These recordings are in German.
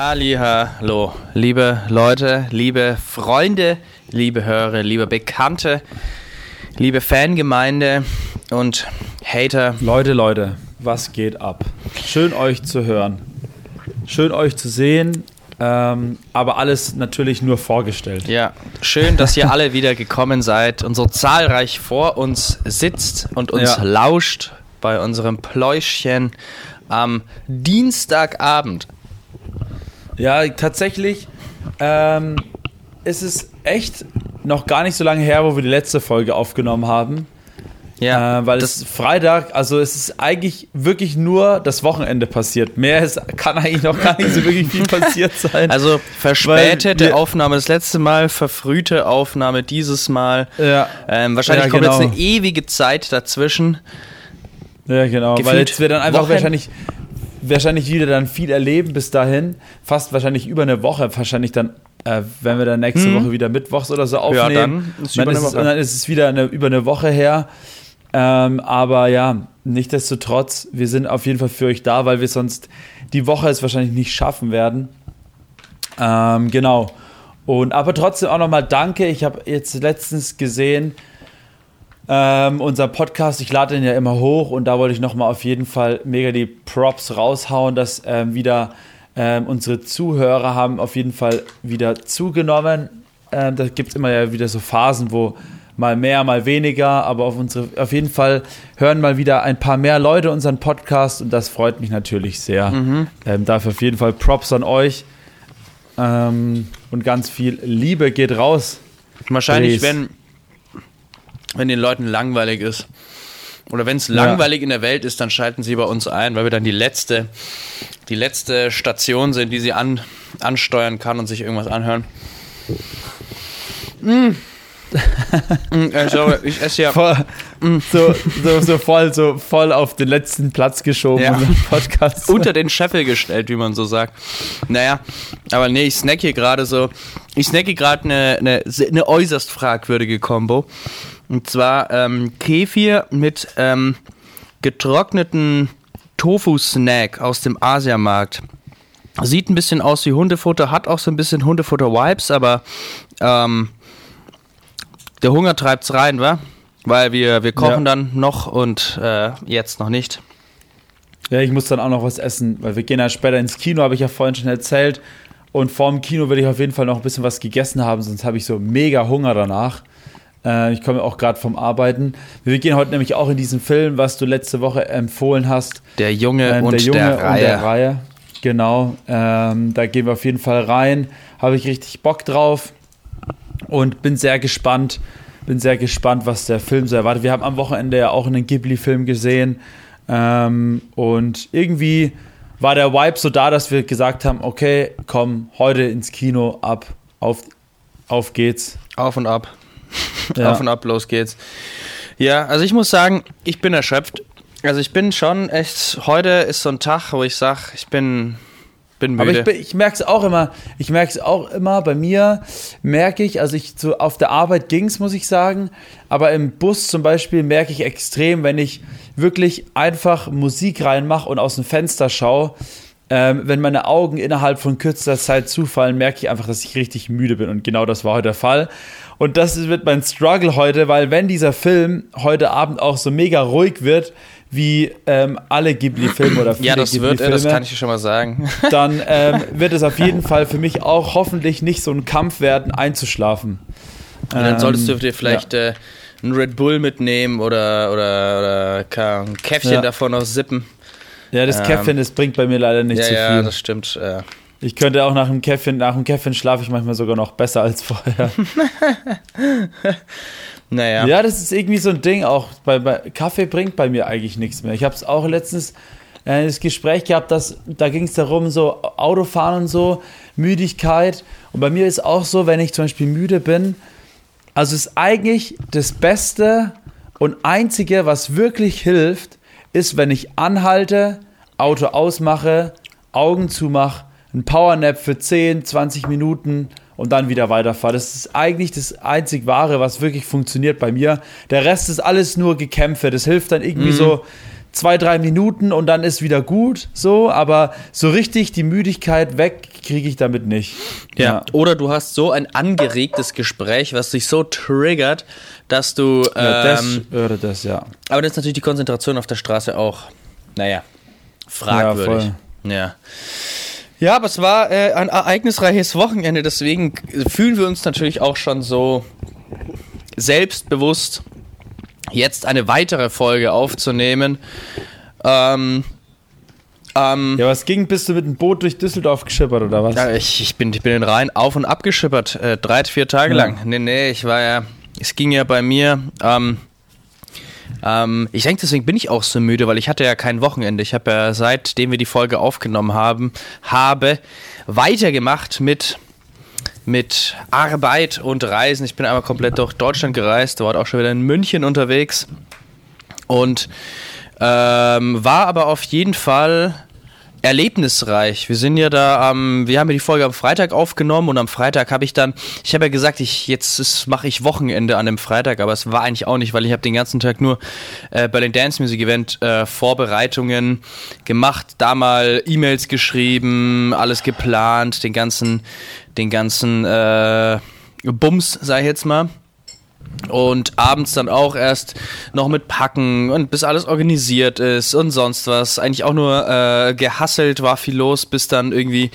Hallo, liebe Leute, liebe Freunde, liebe Hörer, liebe Bekannte, liebe Fangemeinde und Hater. Leute, Leute, was geht ab? Schön euch zu hören. Schön euch zu sehen. Ähm, aber alles natürlich nur vorgestellt. Ja, schön, dass ihr alle wieder gekommen seid und so zahlreich vor uns sitzt und uns ja. lauscht bei unserem Pläuschchen am Dienstagabend. Ja, tatsächlich ähm, ist es echt noch gar nicht so lange her, wo wir die letzte Folge aufgenommen haben. Ja, äh, weil es Freitag, also es ist eigentlich wirklich nur das Wochenende passiert. Mehr ist, kann eigentlich noch gar nicht so wirklich viel passiert sein. Also verspätete Aufnahme das letzte Mal, verfrühte Aufnahme dieses Mal. Ja, ähm, wahrscheinlich ja, kommt genau. jetzt eine ewige Zeit dazwischen. Ja, genau, Gefühlt weil jetzt wir dann einfach Wochen wahrscheinlich wahrscheinlich wieder dann viel erleben bis dahin. Fast wahrscheinlich über eine Woche, wahrscheinlich dann, äh, wenn wir dann nächste hm. Woche wieder mittwochs oder so aufnehmen. Ja, dann ist, dann ist, es, dann ist es wieder eine, über eine Woche her. Ähm, aber ja, nichtsdestotrotz, wir sind auf jeden Fall für euch da, weil wir sonst die Woche es wahrscheinlich nicht schaffen werden. Ähm, genau. Und aber trotzdem auch nochmal danke. Ich habe jetzt letztens gesehen, ähm, unser Podcast, ich lade den ja immer hoch und da wollte ich nochmal auf jeden Fall mega die Props raushauen, dass ähm, wieder ähm, unsere Zuhörer haben auf jeden Fall wieder zugenommen. Ähm, da gibt es immer ja wieder so Phasen, wo mal mehr, mal weniger, aber auf, unsere, auf jeden Fall hören mal wieder ein paar mehr Leute unseren Podcast und das freut mich natürlich sehr. Mhm. Ähm, dafür auf jeden Fall Props an euch ähm, und ganz viel Liebe geht raus. Wahrscheinlich, wenn wenn den Leuten langweilig ist. Oder wenn es langweilig ja. in der Welt ist, dann schalten sie bei uns ein, weil wir dann die letzte, die letzte Station sind, die sie an, ansteuern kann und sich irgendwas anhören. Mm. also, ich esse ja. Voll, mm. so, so, so, voll, so voll auf den letzten Platz geschoben ja. Podcast. Unter den Scheffel gestellt, wie man so sagt. Naja, aber nee, ich snack hier gerade so. Ich snacke gerade eine, eine, eine äußerst fragwürdige Kombo. Und zwar ähm, Kefir mit ähm, getrockneten Tofu-Snack aus dem Asiamarkt. Sieht ein bisschen aus wie Hundefutter, hat auch so ein bisschen Hundefutter-Vibes, aber ähm, der Hunger treibt's rein, wa? Weil wir, wir kochen ja. dann noch und äh, jetzt noch nicht. Ja, ich muss dann auch noch was essen, weil wir gehen ja später ins Kino, habe ich ja vorhin schon erzählt. Und vorm Kino will ich auf jeden Fall noch ein bisschen was gegessen haben, sonst habe ich so mega Hunger danach. Äh, ich komme auch gerade vom Arbeiten. Wir gehen heute nämlich auch in diesen Film, was du letzte Woche empfohlen hast. Der Junge, ähm, und, der Junge der und der Reihe. Genau, ähm, da gehen wir auf jeden Fall rein. Habe ich richtig Bock drauf und bin sehr gespannt. Bin sehr gespannt, was der Film so erwartet. Wir haben am Wochenende ja auch einen Ghibli-Film gesehen ähm, und irgendwie war der Vibe so da, dass wir gesagt haben: Okay, komm, heute ins Kino ab, auf, auf geht's. Auf und ab. Ja. Auf und ab, los geht's. Ja, also ich muss sagen, ich bin erschöpft. Also ich bin schon echt, heute ist so ein Tag, wo ich sage, ich bin, bin müde. Aber ich, ich merke es auch immer, ich merke es auch immer, bei mir merke ich, also ich so auf der Arbeit ging es, muss ich sagen, aber im Bus zum Beispiel merke ich extrem, wenn ich wirklich einfach Musik reinmache und aus dem Fenster schaue, ähm, wenn meine Augen innerhalb von kürzester Zeit zufallen, merke ich einfach, dass ich richtig müde bin. Und genau das war heute der Fall. Und das wird mein Struggle heute, weil wenn dieser Film heute Abend auch so mega ruhig wird, wie ähm, alle Ghibli-Filme oder viele Ja, das wird er, das kann ich schon mal sagen. dann ähm, wird es auf jeden Fall für mich auch hoffentlich nicht so ein Kampf werden, einzuschlafen. Und dann solltest du dir vielleicht ja. äh, einen Red Bull mitnehmen oder, oder, oder ein Käffchen ja. davon noch sippen. Ja, das ähm, Käffchen, das bringt bei mir leider nicht ja, zu viel. Ja, das stimmt. Ja. Ich könnte auch nach dem Käffchen, nach dem Käffchen schlafe ich manchmal sogar noch besser als vorher. naja. Ja, das ist irgendwie so ein Ding auch. Bei, bei Kaffee bringt bei mir eigentlich nichts mehr. Ich habe es auch letztens äh, das Gespräch gehabt, dass, da ging es darum, so Autofahren und so, Müdigkeit. Und bei mir ist auch so, wenn ich zum Beispiel müde bin, also ist eigentlich das Beste und Einzige, was wirklich hilft, ist, wenn ich anhalte, Auto ausmache, Augen zumache ein Powernap für 10, 20 Minuten und dann wieder weiterfahre. Das ist eigentlich das einzig Wahre, was wirklich funktioniert bei mir. Der Rest ist alles nur Gekämpfe. Das hilft dann irgendwie mhm. so zwei, drei Minuten und dann ist wieder gut, so, aber so richtig die Müdigkeit weg kriege ich damit nicht. Ja. ja. Oder du hast so ein angeregtes Gespräch, was dich so triggert, dass du. Ähm, ja, das würde ähm, das, ja. Aber das ist natürlich die Konzentration auf der Straße auch, naja, fragwürdig. Ja, ja. Ja, aber es war äh, ein ereignisreiches Wochenende, deswegen fühlen wir uns natürlich auch schon so selbstbewusst, jetzt eine weitere Folge aufzunehmen. Ähm, ähm, ja, was ging? Bist du mit dem Boot durch Düsseldorf geschippert oder was? Ja, ich, ich, bin, ich bin den Rhein auf und ab geschippert, äh, drei, vier Tage ja. lang. Nee, nee, ich war ja, es ging ja bei mir, ähm, ähm, ich denke, deswegen bin ich auch so müde, weil ich hatte ja kein Wochenende. Ich habe ja seitdem wir die Folge aufgenommen haben, habe weitergemacht mit mit Arbeit und Reisen. Ich bin einmal komplett durch Deutschland gereist, war auch schon wieder in München unterwegs und ähm, war aber auf jeden Fall erlebnisreich. Wir sind ja da am, wir haben ja die Folge am Freitag aufgenommen und am Freitag habe ich dann, ich habe ja gesagt, ich jetzt mache ich Wochenende an dem Freitag, aber es war eigentlich auch nicht, weil ich habe den ganzen Tag nur äh, bei den Dance Music Event äh, Vorbereitungen gemacht, da mal E-Mails geschrieben, alles geplant, den ganzen, den ganzen äh, Bums, sag ich jetzt mal und abends dann auch erst noch mit Packen und bis alles organisiert ist und sonst was. Eigentlich auch nur äh, gehasselt, war viel los, bis dann irgendwie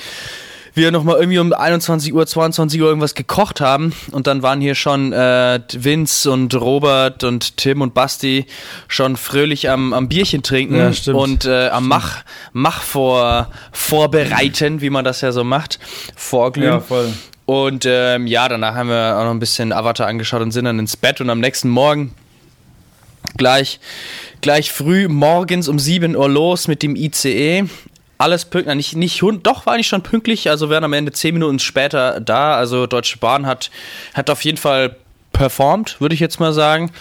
wir nochmal irgendwie um 21 Uhr, 22 Uhr irgendwas gekocht haben und dann waren hier schon äh, Vince und Robert und Tim und Basti schon fröhlich am, am Bierchen trinken ja, und äh, am Mach, Mach vor, vorbereiten, wie man das ja so macht, vorglühen. Ja, voll. Und ähm, ja, danach haben wir auch noch ein bisschen Avatar angeschaut und sind dann ins Bett und am nächsten Morgen gleich, gleich früh morgens um 7 Uhr los mit dem ICE. Alles pünktlich, nicht, nicht, doch war ich schon pünktlich, also werden am Ende 10 Minuten später da. Also Deutsche Bahn hat, hat auf jeden Fall performt, würde ich jetzt mal sagen.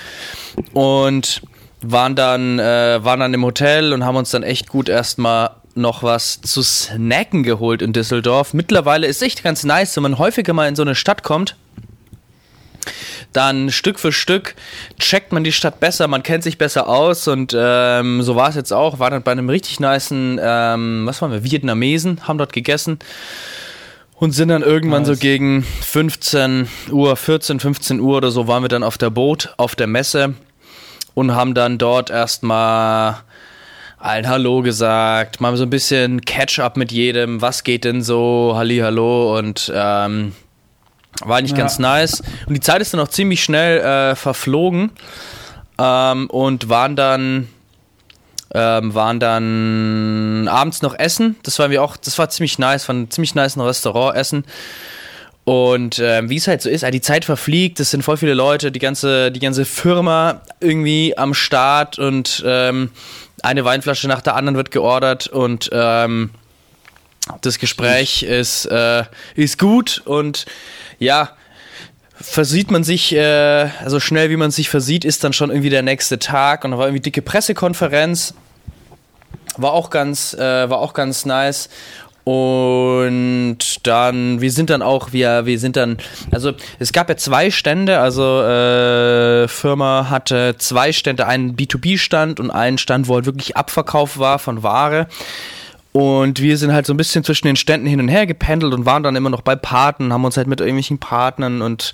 Und waren dann, äh, waren dann im Hotel und haben uns dann echt gut erstmal noch was zu snacken geholt in Düsseldorf. Mittlerweile ist echt ganz nice, wenn man häufiger mal in so eine Stadt kommt. Dann Stück für Stück checkt man die Stadt besser, man kennt sich besser aus und ähm, so war es jetzt auch. War dann bei einem richtig niceen, ähm, was waren wir, Vietnamesen, haben dort gegessen und sind dann irgendwann nice. so gegen 15 Uhr, 14, 15 Uhr oder so waren wir dann auf der Boot, auf der Messe und haben dann dort erstmal allen Hallo gesagt, mal so ein bisschen Catch-up mit jedem, was geht denn so, Halli, Hallo und ähm, war eigentlich ja. ganz nice. Und die Zeit ist dann auch ziemlich schnell äh, verflogen ähm, und waren dann ähm, waren dann abends noch essen. Das war mir auch, das war ziemlich nice, war ein ziemlich nice Restaurant essen. Und ähm, wie es halt so ist, die Zeit verfliegt, es sind voll viele Leute, die ganze, die ganze Firma irgendwie am Start und ähm, eine Weinflasche nach der anderen wird geordert und ähm, das Gespräch ist, äh, ist gut und ja, versieht man sich, äh, also schnell wie man sich versieht, ist dann schon irgendwie der nächste Tag und da war irgendwie dicke Pressekonferenz. War auch ganz, äh, war auch ganz nice. Und dann, wir sind dann auch, wir, wir sind dann, also es gab ja zwei Stände, also äh, Firma hatte zwei Stände, einen B2B-Stand und einen Stand, wo halt wirklich Abverkauf war von Ware. Und wir sind halt so ein bisschen zwischen den Ständen hin und her gependelt und waren dann immer noch bei Paten, haben uns halt mit irgendwelchen Partnern und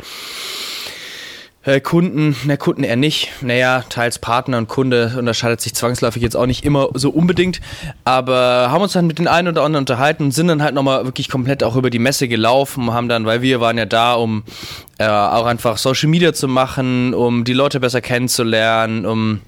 äh, Kunden, ne, Kunden eher nicht. Naja, teils Partner und Kunde unterscheidet sich zwangsläufig jetzt auch nicht immer so unbedingt. Aber haben uns dann mit den einen oder anderen unterhalten und sind dann halt nochmal wirklich komplett auch über die Messe gelaufen, haben dann, weil wir waren ja da, um äh, auch einfach Social Media zu machen, um die Leute besser kennenzulernen, um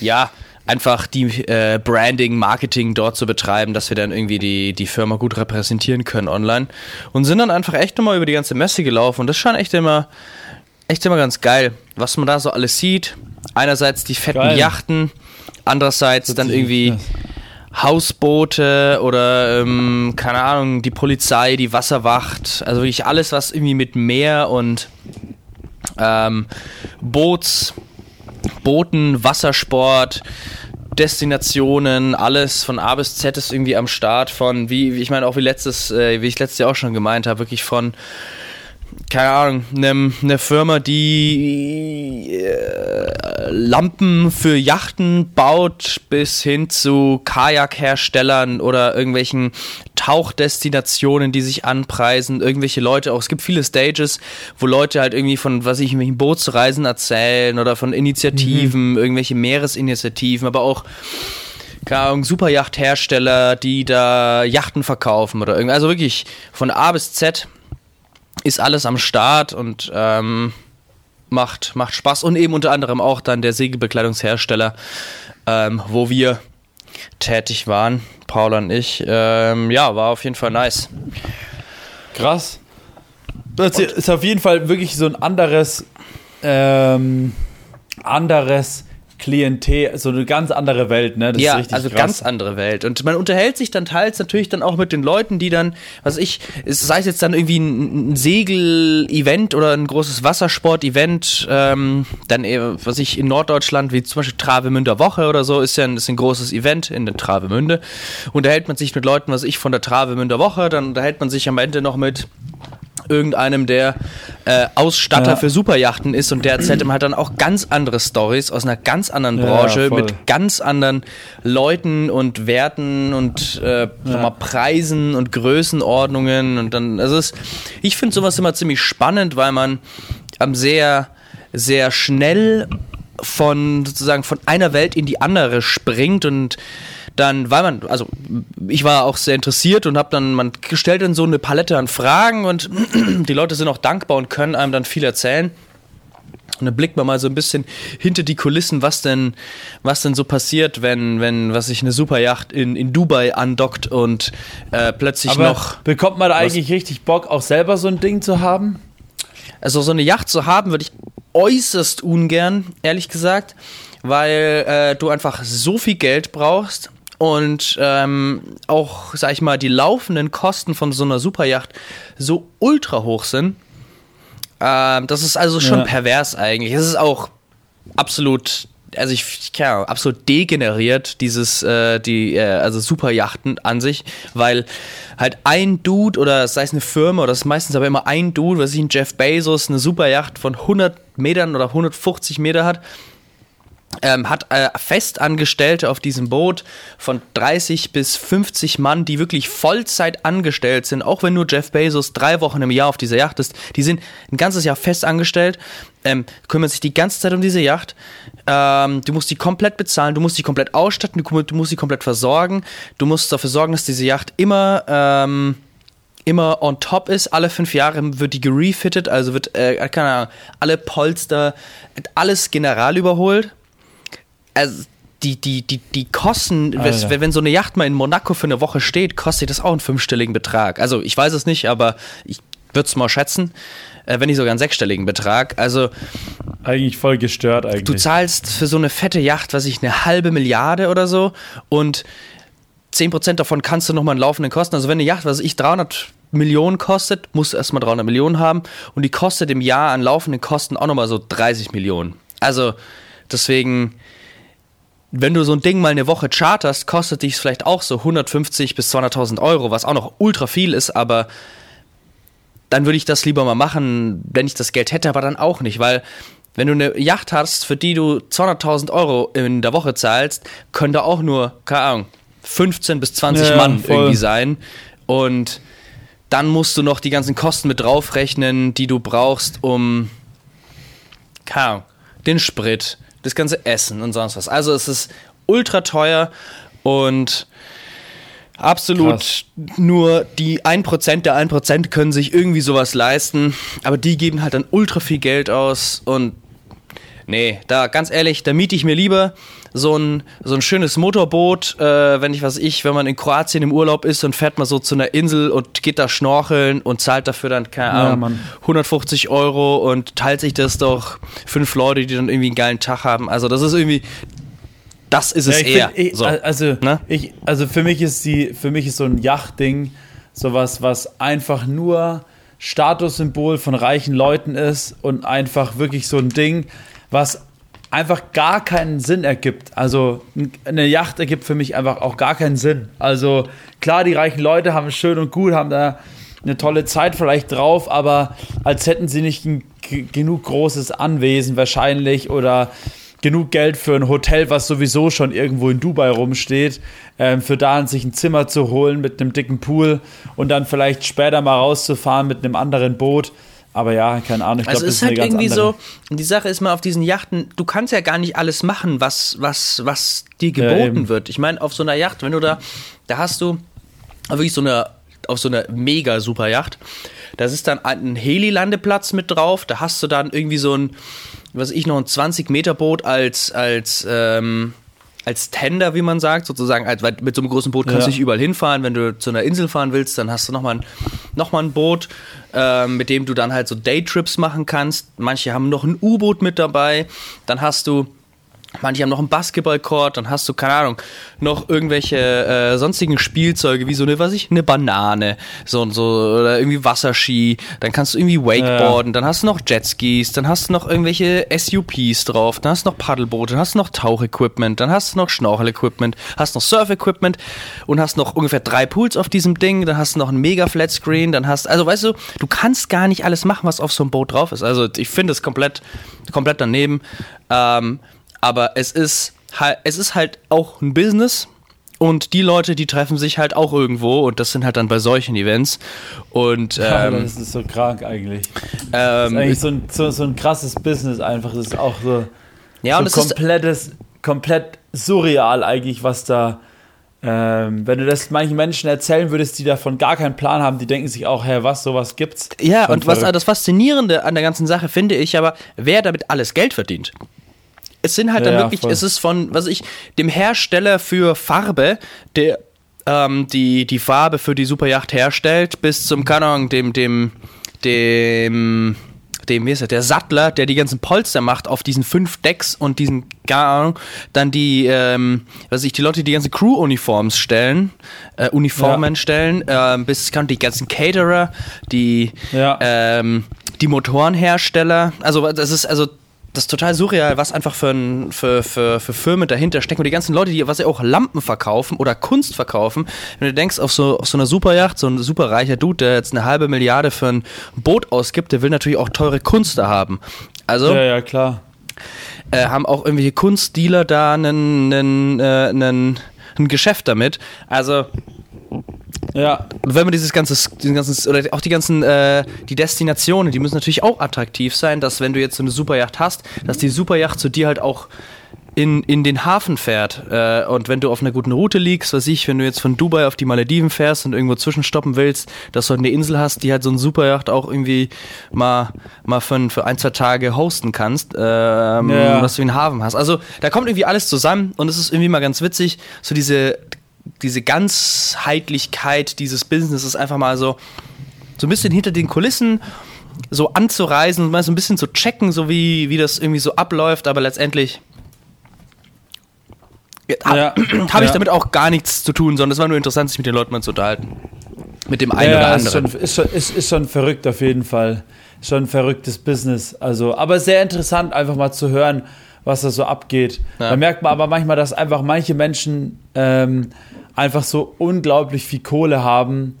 ja, einfach die äh, Branding, Marketing dort zu betreiben, dass wir dann irgendwie die, die Firma gut repräsentieren können online. Und sind dann einfach echt nochmal über die ganze Messe gelaufen. Und das scheint echt immer echt immer ganz geil, was man da so alles sieht. Einerseits die fetten geil. Yachten, andererseits dann irgendwie Hausboote oder ähm, keine Ahnung, die Polizei, die Wasserwacht, also wirklich alles, was irgendwie mit Meer und ähm, Boots, Booten, Wassersport, Destinationen, alles von A bis Z ist irgendwie am Start von, wie, wie ich meine auch wie letztes, äh, wie ich letztes Jahr auch schon gemeint habe, wirklich von keine Ahnung, eine ne Firma, die äh, Lampen für Yachten baut, bis hin zu Kajakherstellern oder irgendwelchen Tauchdestinationen, die sich anpreisen, irgendwelche Leute auch. Es gibt viele Stages, wo Leute halt irgendwie von, was ich, irgendwelchen Bootsreisen erzählen oder von Initiativen, mhm. irgendwelche Meeresinitiativen, aber auch keine Ahnung, Superjachthersteller, die da Yachten verkaufen oder irgendwie. Also wirklich von A bis Z ist alles am Start und ähm, macht, macht Spaß. Und eben unter anderem auch dann der Segelbekleidungshersteller, ähm, wo wir tätig waren, Paul und ich. Ähm, ja, war auf jeden Fall nice. Krass. Das ist auf jeden Fall wirklich so ein anderes, ähm, anderes Klientel, so eine ganz andere Welt, ne? Das ja, also krass. ganz andere Welt. Und man unterhält sich dann teils natürlich dann auch mit den Leuten, die dann, was ich, sei es jetzt dann irgendwie ein, Segel-Event oder ein großes Wassersport-Event, ähm, dann, was ich in Norddeutschland, wie zum Beispiel Travemünder Woche oder so, ist ja ein, ist ein großes Event in der Travemünde. Unterhält man sich mit Leuten, was ich von der Travemünder Woche, dann unterhält man sich am Ende noch mit irgendeinem, der äh, Ausstatter ja. für Superjachten ist und der erzählt ihm halt dann auch ganz andere Stories aus einer ganz anderen Branche ja, mit ganz anderen Leuten und Werten und äh, ja. Preisen und Größenordnungen und dann, also es, ich finde sowas immer ziemlich spannend, weil man am sehr, sehr schnell von sozusagen von einer Welt in die andere springt und dann, weil man, also ich war auch sehr interessiert und habe dann, man stellt dann so eine Palette an Fragen und die Leute sind auch dankbar und können einem dann viel erzählen. Und dann blickt man mal so ein bisschen hinter die Kulissen, was denn, was denn so passiert, wenn, wenn, was sich eine Superjacht in, in Dubai andockt und äh, plötzlich Aber noch. Bekommt man da eigentlich richtig Bock, auch selber so ein Ding zu haben? Also so eine Yacht zu haben, würde ich äußerst ungern, ehrlich gesagt, weil äh, du einfach so viel Geld brauchst und ähm, auch, sag ich mal, die laufenden Kosten von so einer Superjacht so ultra hoch sind. Ähm, das ist also schon ja. pervers eigentlich. Es ist auch absolut, also ich, ich keine absolut degeneriert, dieses, äh, die, äh, also Superjachten an sich, weil halt ein Dude oder sei es eine Firma oder das ist meistens aber immer ein Dude, was ich ein Jeff Bezos eine Superjacht von 100 Metern oder 150 Meter hat ähm, hat äh, Festangestellte auf diesem Boot von 30 bis 50 Mann, die wirklich Vollzeit angestellt sind, auch wenn nur Jeff Bezos drei Wochen im Jahr auf dieser Yacht ist. Die sind ein ganzes Jahr festangestellt, ähm, kümmern sich die ganze Zeit um diese Yacht. Ähm, du musst die komplett bezahlen, du musst die komplett ausstatten, du, du musst sie komplett versorgen. Du musst dafür sorgen, dass diese Yacht immer ähm, immer on top ist. Alle fünf Jahre wird die gerefitted, also wird, äh, keine Ahnung, alle Polster, alles general überholt also die, die, die, die Kosten, Alter. wenn so eine Yacht mal in Monaco für eine Woche steht, kostet das auch einen fünfstelligen Betrag. Also ich weiß es nicht, aber ich würde es mal schätzen, äh, wenn nicht sogar einen sechsstelligen Betrag. Also eigentlich voll gestört eigentlich. Du zahlst für so eine fette Yacht, was ich, eine halbe Milliarde oder so und 10% davon kannst du nochmal in laufenden Kosten. Also wenn eine Yacht, was ich, 300 Millionen kostet, musst du erstmal 300 Millionen haben und die kostet im Jahr an laufenden Kosten auch nochmal so 30 Millionen. Also deswegen wenn du so ein Ding mal eine Woche charterst, kostet dich vielleicht auch so 150 bis 200.000 Euro, was auch noch ultra viel ist, aber dann würde ich das lieber mal machen, wenn ich das Geld hätte, aber dann auch nicht, weil wenn du eine Yacht hast, für die du 200.000 Euro in der Woche zahlst, können da auch nur, keine Ahnung, 15 bis 20 ja, Mann voll. irgendwie sein und dann musst du noch die ganzen Kosten mit draufrechnen, die du brauchst, um, keine Ahnung, den Sprit, das ganze Essen und sonst was. Also es ist ultra teuer und absolut Krass. nur die 1% der 1% können sich irgendwie sowas leisten, aber die geben halt dann ultra viel Geld aus und nee, da ganz ehrlich, da miete ich mir lieber so ein, so ein schönes Motorboot, äh, wenn ich was ich, wenn man in Kroatien im Urlaub ist und fährt mal so zu einer Insel und geht da schnorcheln und zahlt dafür dann, keine Ahnung, ja, 150 Euro und teilt sich das doch fünf Leute, die dann irgendwie einen geilen Tag haben. Also das ist irgendwie, das ist es ja, eher. Find, ich, so. Also, ne? ich, also für mich ist die, für mich ist so ein Yachtding sowas, was einfach nur Statussymbol von reichen Leuten ist und einfach wirklich so ein Ding, was einfach gar keinen Sinn ergibt. Also eine Yacht ergibt für mich einfach auch gar keinen Sinn. Also klar, die reichen Leute haben es schön und gut, haben da eine tolle Zeit vielleicht drauf, aber als hätten sie nicht ein genug großes Anwesen wahrscheinlich oder genug Geld für ein Hotel, was sowieso schon irgendwo in Dubai rumsteht, ähm, für da sich ein Zimmer zu holen mit einem dicken Pool und dann vielleicht später mal rauszufahren mit einem anderen Boot. Aber ja, keine Ahnung. Ich also es ist halt irgendwie andere. so, die Sache ist mal auf diesen Yachten, du kannst ja gar nicht alles machen, was, was, was dir geboten ja, wird. Ich meine, auf so einer Yacht, wenn du da, da hast du wirklich so eine auf so einer mega super Yacht. Das ist dann ein Heli-Landeplatz mit drauf. Da hast du dann irgendwie so ein, was ich noch ein 20 Meter Boot als als ähm, als Tender, wie man sagt, sozusagen, weil mit so einem großen Boot kannst ja. du nicht überall hinfahren. Wenn du zu einer Insel fahren willst, dann hast du nochmal ein, noch ein Boot, äh, mit dem du dann halt so Daytrips machen kannst. Manche haben noch ein U-Boot mit dabei. Dann hast du Manche haben noch einen Basketballcourt, dann hast du, keine Ahnung, noch irgendwelche äh, sonstigen Spielzeuge, wie so eine, was ich, eine Banane, so und so, oder irgendwie Wasserski, dann kannst du irgendwie Wakeboarden, ja. dann hast du noch Jetskis, dann hast du noch irgendwelche SUPs drauf, dann hast du noch Paddelboote, dann hast du noch Tauchequipment, dann hast du noch Schnorchelequipment, hast noch Surfequipment und hast noch ungefähr drei Pools auf diesem Ding, dann hast du noch ein mega Flatscreen, dann hast, also weißt du, du kannst gar nicht alles machen, was auf so einem Boot drauf ist. Also ich finde es komplett, komplett daneben. Ähm, aber es ist halt, es ist halt auch ein Business. Und die Leute, die treffen sich halt auch irgendwo und das sind halt dann bei solchen Events. Und ähm, ja, das ist so krank eigentlich. Ähm, das ist eigentlich so ein, so, so ein krasses Business einfach. Das ist auch so, ja, so und komplettes, komplett surreal eigentlich, was da. Ähm, wenn du das manchen Menschen erzählen würdest, die davon gar keinen Plan haben, die denken sich auch, hä, was, sowas gibt's? Ja, und was das Faszinierende an der ganzen Sache finde ich aber, wer damit alles Geld verdient. Es sind halt ja, dann wirklich, voll. es ist von, was ich, dem Hersteller für Farbe, der ähm, die, die Farbe für die Superjacht herstellt, bis zum, Ahnung, dem, dem, dem, dem, wie ist er, der Sattler, der die ganzen Polster macht auf diesen fünf Decks und diesen, keine Ahnung, dann die, ähm, was ich, die Leute, die die ganzen Crew-Uniforms stellen, äh, Uniformen ja. stellen, äh, bis kann die ganzen Caterer, die, ja. ähm, die Motorenhersteller, also das ist, also das ist total surreal, was einfach für, ein, für, für, für Firmen dahinter stecken. Und die ganzen Leute, die was ja auch Lampen verkaufen oder Kunst verkaufen, wenn du denkst, auf so, auf so einer Superjacht, so ein superreicher Dude, der jetzt eine halbe Milliarde für ein Boot ausgibt, der will natürlich auch teure Kunst da haben. Also. Ja, ja, klar. Äh, haben auch irgendwelche Kunstdealer da einen, einen, äh, einen, ein Geschäft damit. Also ja. Und wenn man dieses ganze, diesen ganzen, oder auch die ganzen, äh, die Destinationen, die müssen natürlich auch attraktiv sein, dass wenn du jetzt so eine Superjacht hast, dass die Superjacht zu dir halt auch in, in den Hafen fährt. Äh, und wenn du auf einer guten Route liegst, was ich, wenn du jetzt von Dubai auf die Malediven fährst und irgendwo zwischenstoppen willst, dass du halt eine Insel hast, die halt so ein Superjacht auch irgendwie mal, mal für, für ein, zwei Tage hosten kannst, ähm, ja. dass du einen Hafen hast. Also da kommt irgendwie alles zusammen und es ist irgendwie mal ganz witzig, so diese diese Ganzheitlichkeit dieses Businesses einfach mal so, so ein bisschen hinter den Kulissen so anzureisen und mal so ein bisschen zu checken, so wie, wie das irgendwie so abläuft, aber letztendlich habe ja, hab ich damit auch gar nichts zu tun, sondern es war nur interessant, sich mit den Leuten mal zu unterhalten. Mit dem einen ja, oder anderen. Ist schon, ist, schon, ist, ist schon verrückt auf jeden Fall. Schon ein verrücktes Business. Also, aber sehr interessant, einfach mal zu hören, was da so abgeht. Ja. Da merkt man aber manchmal, dass einfach manche Menschen ähm, einfach so unglaublich viel Kohle haben.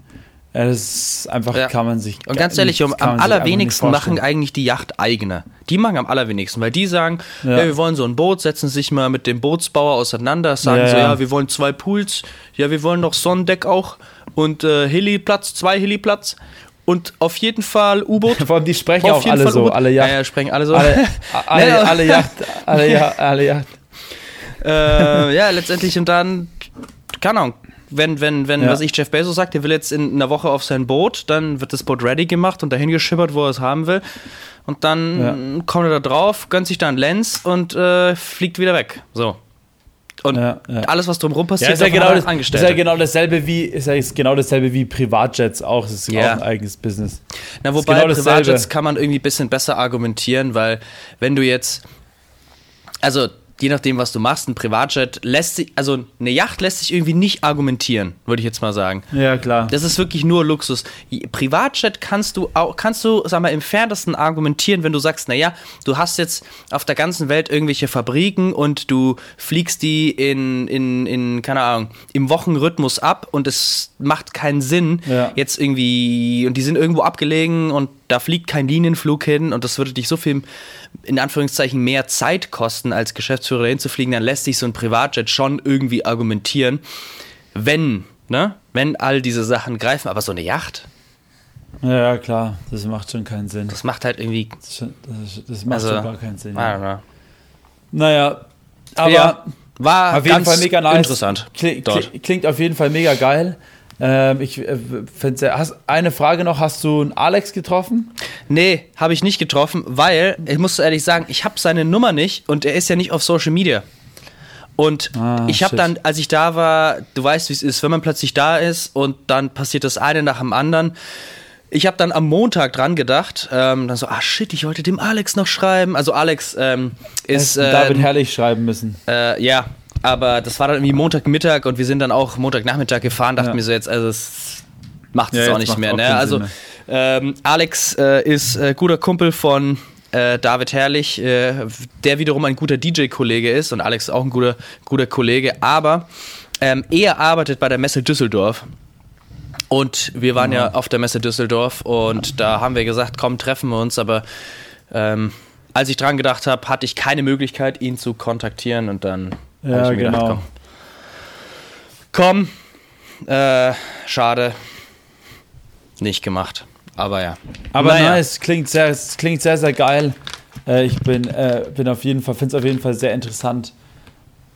Es ist einfach ja. kann man sich. Und ganz ehrlich, um, am allerwenigsten machen eigentlich die Yacht eigene. Die machen am allerwenigsten, weil die sagen, ja. ja. wir wollen so ein Boot, setzen sich mal mit dem Bootsbauer auseinander, sagen ja, so, ja, wir wollen zwei Pools, ja, wir wollen noch Sonnendeck auch und äh, Heliplatz, zwei Heliplatz und auf jeden Fall U-Boot. Vor allem die sprechen auch alle so, alle Yacht. Ja, ja, sprechen alle so. Alle, alle, alle Yacht, alle Yacht, alle Yacht. Äh, ja, letztendlich und dann, keine Ahnung, wenn, wenn, wenn, ja. was ich, Jeff Bezos sagt, der will jetzt in einer Woche auf sein Boot, dann wird das Boot ready gemacht und dahin geschippert, wo er es haben will. Und dann ja. kommt er da drauf, gönnt sich da einen Lens und äh, fliegt wieder weg. So. Und ja, ja. alles, was drumherum passiert, ja, ist ja genau das, ist ja genau dasselbe wie ist ja genau dasselbe wie Privatjets auch. Das ist ja auch ein eigenes Business. Na, wobei genau Privatjets kann man irgendwie ein bisschen besser argumentieren, weil wenn du jetzt also je nachdem, was du machst, ein Privatjet lässt sich, also eine Yacht lässt sich irgendwie nicht argumentieren, würde ich jetzt mal sagen. Ja, klar. Das ist wirklich nur Luxus. Privatjet kannst du auch, kannst du, sag mal, im fernsten argumentieren, wenn du sagst, naja, du hast jetzt auf der ganzen Welt irgendwelche Fabriken und du fliegst die in, in, in keine Ahnung, im Wochenrhythmus ab und es macht keinen Sinn, ja. jetzt irgendwie, und die sind irgendwo abgelegen und da fliegt kein Linienflug hin und das würde dich so viel, in Anführungszeichen, mehr Zeit kosten, als Geschäftsführer hinzufliegen, dann lässt sich so ein Privatjet schon irgendwie argumentieren, wenn, ne, wenn all diese Sachen greifen, aber so eine Yacht. Ja, klar, das macht schon keinen Sinn. Das macht halt irgendwie. Das, das, das macht also, schon gar keinen Sinn. Ja. Naja, aber ja, war auf jeden Fall mega nice. Interessant. Klingt, klingt auf jeden Fall mega geil. Ähm, ich äh, finde hast eine Frage noch, hast du einen Alex getroffen? Nee, habe ich nicht getroffen, weil, ich muss ehrlich sagen, ich habe seine Nummer nicht und er ist ja nicht auf Social Media. Und ah, ich habe dann, als ich da war, du weißt, wie es ist, wenn man plötzlich da ist und dann passiert das eine nach dem anderen. Ich habe dann am Montag dran gedacht, ähm, dann so, ah shit, ich wollte dem Alex noch schreiben. Also Alex ähm, ist äh, David Herrlich schreiben müssen. Äh, ja, aber das war dann irgendwie Montagmittag und wir sind dann auch Montagnachmittag gefahren, dachten ja. mir so jetzt, also es macht es ja, auch nicht mehr. Auch ne? Also ähm, Alex äh, ist äh, guter Kumpel von äh, David Herrlich, äh, der wiederum ein guter DJ-Kollege ist und Alex ist auch ein guter, guter Kollege, aber ähm, er arbeitet bei der Messe Düsseldorf. Und wir waren ja. ja auf der Messe Düsseldorf und da haben wir gesagt, komm, treffen wir uns, aber ähm, als ich dran gedacht habe, hatte ich keine Möglichkeit, ihn zu kontaktieren und dann ja, genau. Gedacht, komm, komm äh, schade, nicht gemacht. Aber ja. Aber naja. nice, klingt sehr, klingt sehr, sehr geil. Äh, ich bin, äh, bin auf jeden Fall, finde es auf jeden Fall sehr interessant,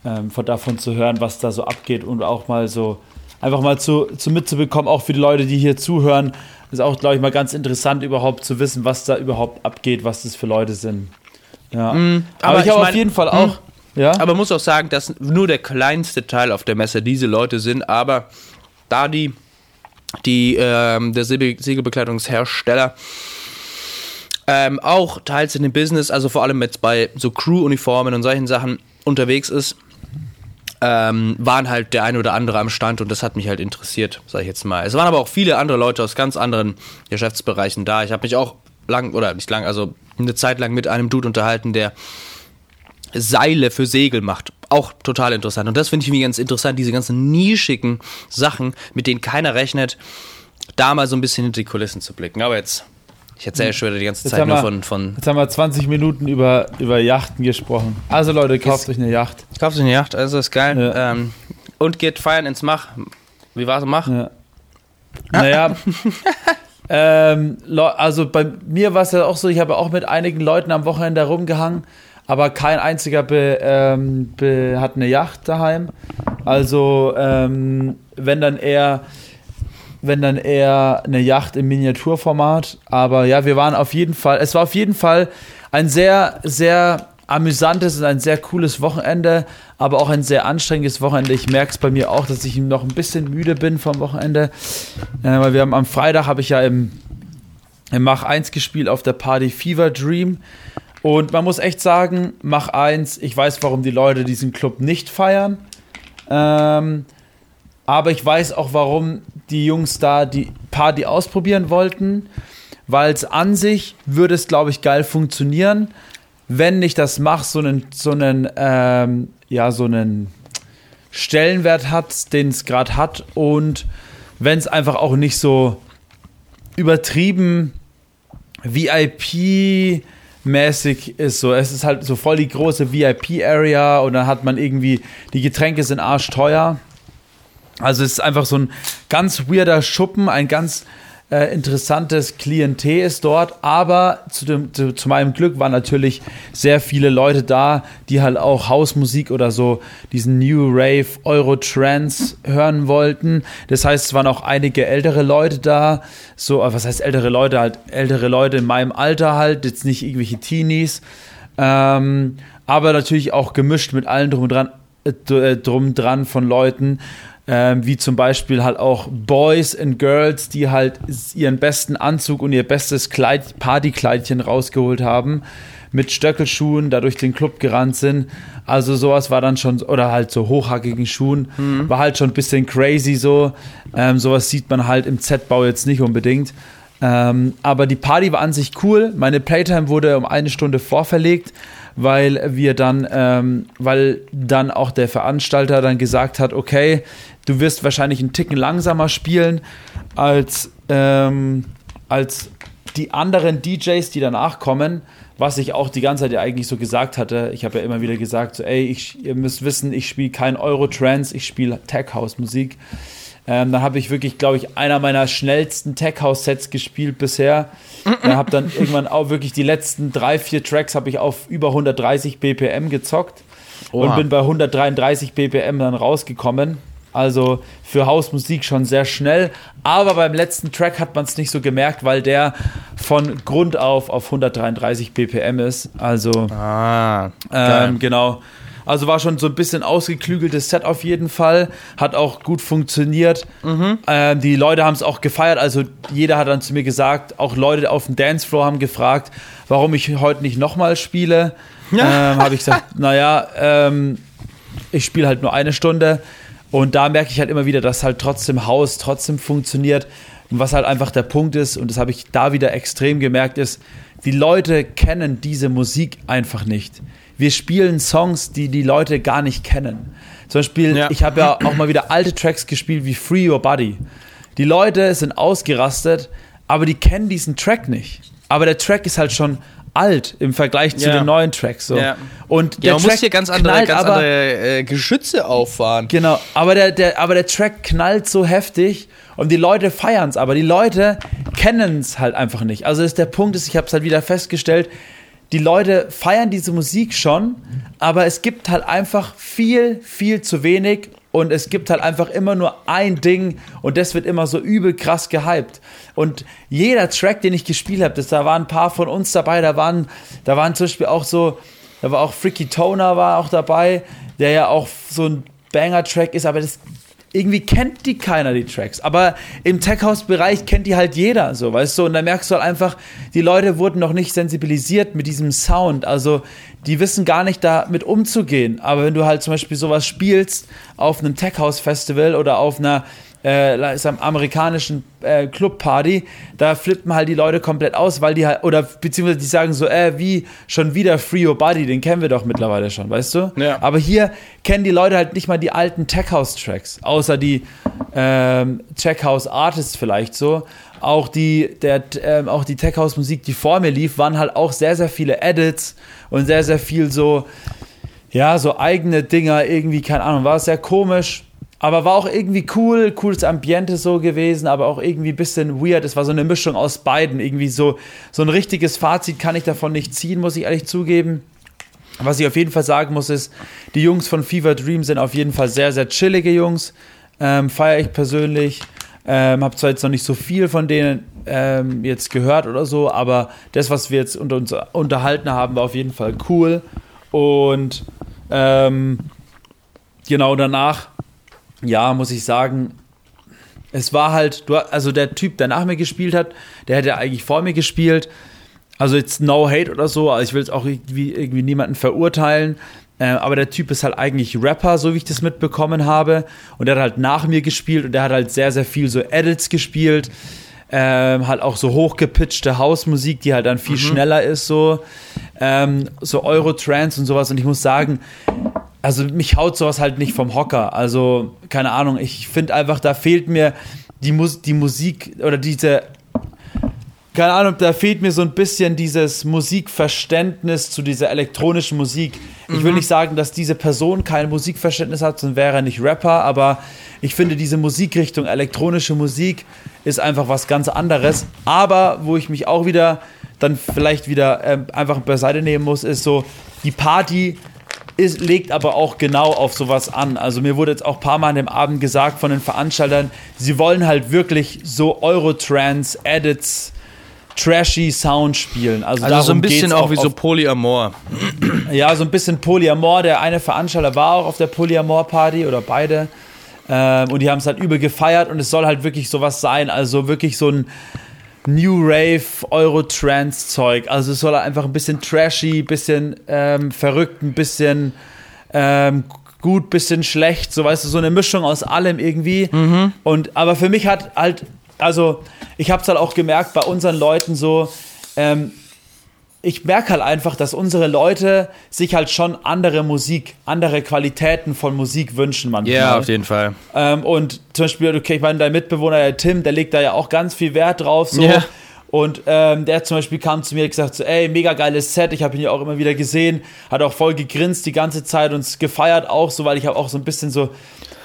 ähm, von davon zu hören, was da so abgeht und auch mal so einfach mal zu, zu mitzubekommen, auch für die Leute, die hier zuhören. Ist auch, glaube ich, mal ganz interessant, überhaupt zu wissen, was da überhaupt abgeht, was das für Leute sind. Ja. Mm, aber, aber, ich, ich habe auf jeden Fall auch. Ja? Aber muss auch sagen, dass nur der kleinste Teil auf der Messe diese Leute sind, aber da die, die ähm, der Segelbekleidungshersteller ähm, auch teils in dem Business, also vor allem jetzt bei so Crew-Uniformen und solchen Sachen unterwegs ist, ähm, waren halt der eine oder andere am Stand und das hat mich halt interessiert, sag ich jetzt mal. Es waren aber auch viele andere Leute aus ganz anderen Geschäftsbereichen da. Ich habe mich auch lang, oder nicht lang, also eine Zeit lang mit einem Dude unterhalten, der Seile für Segel macht. Auch total interessant. Und das finde ich irgendwie ganz interessant, diese ganzen nischigen Sachen, mit denen keiner rechnet, da mal so ein bisschen hinter die Kulissen zu blicken. Aber jetzt, ich erzähle schon wieder die ganze Zeit nur von, von. Jetzt haben wir 20 Minuten über, über Yachten gesprochen. Also Leute, kauft euch eine Yacht. Kauft euch eine Yacht, also ist geil. Ja. Ähm, und geht feiern ins Mach. Wie war es im Mach? Ja. Naja. ähm, also bei mir war es ja auch so, ich habe auch mit einigen Leuten am Wochenende rumgehangen aber kein einziger be, ähm, be, hat eine Yacht daheim. Also ähm, wenn dann eher wenn dann eher eine Yacht im Miniaturformat. Aber ja, wir waren auf jeden Fall, es war auf jeden Fall ein sehr, sehr amüsantes und ein sehr cooles Wochenende, aber auch ein sehr anstrengendes Wochenende. Ich merke es bei mir auch, dass ich noch ein bisschen müde bin vom Wochenende. Äh, weil wir haben am Freitag habe ich ja im, im Mach 1 gespielt auf der Party Fever Dream. Und man muss echt sagen, mach eins, ich weiß, warum die Leute diesen Club nicht feiern. Ähm, aber ich weiß auch, warum die Jungs da die Party ausprobieren wollten. Weil es an sich würde es, glaube ich, geil funktionieren, wenn nicht das Mach so einen, so einen, ähm, ja, so einen Stellenwert hat, den es gerade hat. Und wenn es einfach auch nicht so übertrieben VIP mäßig ist. So, es ist halt so voll die große VIP-Area und dann hat man irgendwie, die Getränke sind arschteuer. Also es ist einfach so ein ganz weirder Schuppen, ein ganz äh, interessantes Klientel ist dort, aber zu, dem, zu, zu, meinem Glück waren natürlich sehr viele Leute da, die halt auch Hausmusik oder so diesen New Rave, Euro Trance hören wollten. Das heißt, es waren auch einige ältere Leute da, so, äh, was heißt ältere Leute, halt ältere Leute in meinem Alter halt, jetzt nicht irgendwelche Teenies, ähm, aber natürlich auch gemischt mit allen drum und dran, äh, drum dran von Leuten, ähm, wie zum Beispiel halt auch Boys and Girls, die halt ihren besten Anzug und ihr bestes Kleid, Partykleidchen rausgeholt haben, mit Stöckelschuhen da durch den Club gerannt sind. Also sowas war dann schon, oder halt so hochhackigen Schuhen, mhm. war halt schon ein bisschen crazy so. Ähm, sowas sieht man halt im Z-Bau jetzt nicht unbedingt. Ähm, aber die Party war an sich cool. Meine Playtime wurde um eine Stunde vorverlegt weil wir dann, ähm, weil dann auch der Veranstalter dann gesagt hat, okay, du wirst wahrscheinlich einen Ticken langsamer spielen als, ähm, als die anderen DJs, die danach kommen, was ich auch die ganze Zeit ja eigentlich so gesagt hatte. Ich habe ja immer wieder gesagt, so, ey, ich, ihr müsst wissen, ich spiele kein Euro-Trance, ich spiele Tech-House-Musik. Ähm, dann habe ich wirklich, glaube ich, einer meiner schnellsten Tech-House-Sets gespielt bisher. Ich habe dann irgendwann auch wirklich die letzten drei, vier Tracks habe ich auf über 130 BPM gezockt Oha. und bin bei 133 BPM dann rausgekommen. Also für Hausmusik schon sehr schnell. Aber beim letzten Track hat man es nicht so gemerkt, weil der von Grund auf auf 133 BPM ist. Also ah, ähm, genau. Also war schon so ein bisschen ausgeklügeltes Set auf jeden Fall. Hat auch gut funktioniert. Mhm. Ähm, die Leute haben es auch gefeiert. Also jeder hat dann zu mir gesagt, auch Leute auf dem Dancefloor haben gefragt, warum ich heute nicht nochmal spiele. Ja. Ähm, Habe ich gesagt, naja, ähm, ich spiele halt nur eine Stunde. Und da merke ich halt immer wieder, dass halt trotzdem Haus trotzdem funktioniert. Und was halt einfach der Punkt ist, und das habe ich da wieder extrem gemerkt, ist, die Leute kennen diese Musik einfach nicht wir spielen Songs, die die Leute gar nicht kennen. Zum Beispiel, ja. ich habe ja auch mal wieder alte Tracks gespielt wie Free Your Body. Die Leute sind ausgerastet, aber die kennen diesen Track nicht. Aber der Track ist halt schon alt im Vergleich zu ja. den neuen Tracks. So. Ja. Und der ja, man Track muss hier ganz andere, knallt, ganz aber, andere äh, Geschütze auffahren. Genau, aber der, der, aber der Track knallt so heftig und die Leute feiern es, aber die Leute kennen es halt einfach nicht. Also ist der Punkt ist, ich habe es halt wieder festgestellt, die Leute feiern diese Musik schon, aber es gibt halt einfach viel, viel zu wenig und es gibt halt einfach immer nur ein Ding und das wird immer so übel krass gehypt. Und jeder Track, den ich gespielt habe, da waren ein paar von uns dabei, da waren, da waren zum Beispiel auch so, da war auch Freaky Toner war auch dabei, der ja auch so ein Banger-Track ist, aber das irgendwie kennt die keiner, die Tracks. Aber im Tech-House-Bereich kennt die halt jeder, so, weißt du? Und da merkst du halt einfach, die Leute wurden noch nicht sensibilisiert mit diesem Sound. Also, die wissen gar nicht damit umzugehen. Aber wenn du halt zum Beispiel sowas spielst auf einem Tech-House-Festival oder auf einer äh, ist am amerikanischen äh, Clubparty, da flippen halt die Leute komplett aus, weil die halt, oder beziehungsweise die sagen so, äh, wie schon wieder Free Your Body, den kennen wir doch mittlerweile schon, weißt du? Ja. Aber hier kennen die Leute halt nicht mal die alten Tech House Tracks, außer die ähm, Tech House Artists vielleicht so. Auch die, der, ähm, auch die Tech House Musik, die vor mir lief, waren halt auch sehr, sehr viele Edits und sehr, sehr viel so, ja, so eigene Dinger, irgendwie, keine Ahnung, war sehr komisch aber war auch irgendwie cool, cooles Ambiente so gewesen, aber auch irgendwie ein bisschen weird. Es war so eine Mischung aus beiden. Irgendwie so, so ein richtiges Fazit kann ich davon nicht ziehen, muss ich ehrlich zugeben. Was ich auf jeden Fall sagen muss, ist, die Jungs von Fever Dream sind auf jeden Fall sehr, sehr chillige Jungs. Ähm, Feiere ich persönlich. Ähm, hab zwar jetzt noch nicht so viel von denen ähm, jetzt gehört oder so, aber das, was wir jetzt unter uns unterhalten haben, war auf jeden Fall cool. Und ähm, genau danach ja, muss ich sagen, es war halt, also der Typ, der nach mir gespielt hat, der hätte eigentlich vor mir gespielt. Also jetzt no hate oder so, also ich will jetzt auch irgendwie, irgendwie niemanden verurteilen. Äh, aber der Typ ist halt eigentlich Rapper, so wie ich das mitbekommen habe. Und der hat halt nach mir gespielt und der hat halt sehr, sehr viel so Edits gespielt. Ähm, halt auch so hochgepitchte Hausmusik, die halt dann viel mhm. schneller ist, so. Ähm, so Euro-Trance und sowas. Und ich muss sagen, also mich haut sowas halt nicht vom Hocker. Also, keine Ahnung, ich finde einfach, da fehlt mir die, Mus die Musik oder diese, keine Ahnung, da fehlt mir so ein bisschen dieses Musikverständnis zu dieser elektronischen Musik. Ich will mhm. nicht sagen, dass diese Person kein Musikverständnis hat, sonst wäre er nicht Rapper, aber ich finde, diese Musikrichtung, elektronische Musik, ist einfach was ganz anderes. Aber wo ich mich auch wieder dann vielleicht wieder äh, einfach beiseite nehmen muss, ist so, die Party ist, legt aber auch genau auf sowas an. Also mir wurde jetzt auch ein paar Mal an dem Abend gesagt von den Veranstaltern, sie wollen halt wirklich so Eurotrance, Edits, trashy Sound spielen. Also, also so ein bisschen auch, auch wie so Polyamor. Ja, so ein bisschen Polyamor. Der eine Veranstalter war auch auf der Polyamor-Party oder beide. Ähm, und die haben es halt übel gefeiert und es soll halt wirklich sowas sein. Also wirklich so ein New Rave, Euro-Trance-Zeug. Also es soll einfach ein bisschen trashy, bisschen ähm, verrückt, ein bisschen ähm, gut, bisschen schlecht. So weißt du, so eine Mischung aus allem irgendwie. Mhm. Und aber für mich hat halt, also ich habe es halt auch gemerkt bei unseren Leuten so, ähm, ich merke halt einfach, dass unsere Leute sich halt schon andere Musik, andere Qualitäten von Musik wünschen manchmal. Ja, auf jeden Fall. Ähm, und zum Beispiel, okay, ich meine, dein Mitbewohner, der Tim, der legt da ja auch ganz viel Wert drauf. So. Yeah. Und ähm, der zum Beispiel kam zu mir und gesagt so, ey, mega geiles Set, ich habe ihn ja auch immer wieder gesehen, hat auch voll gegrinst die ganze Zeit und gefeiert auch so, weil ich habe auch so ein bisschen so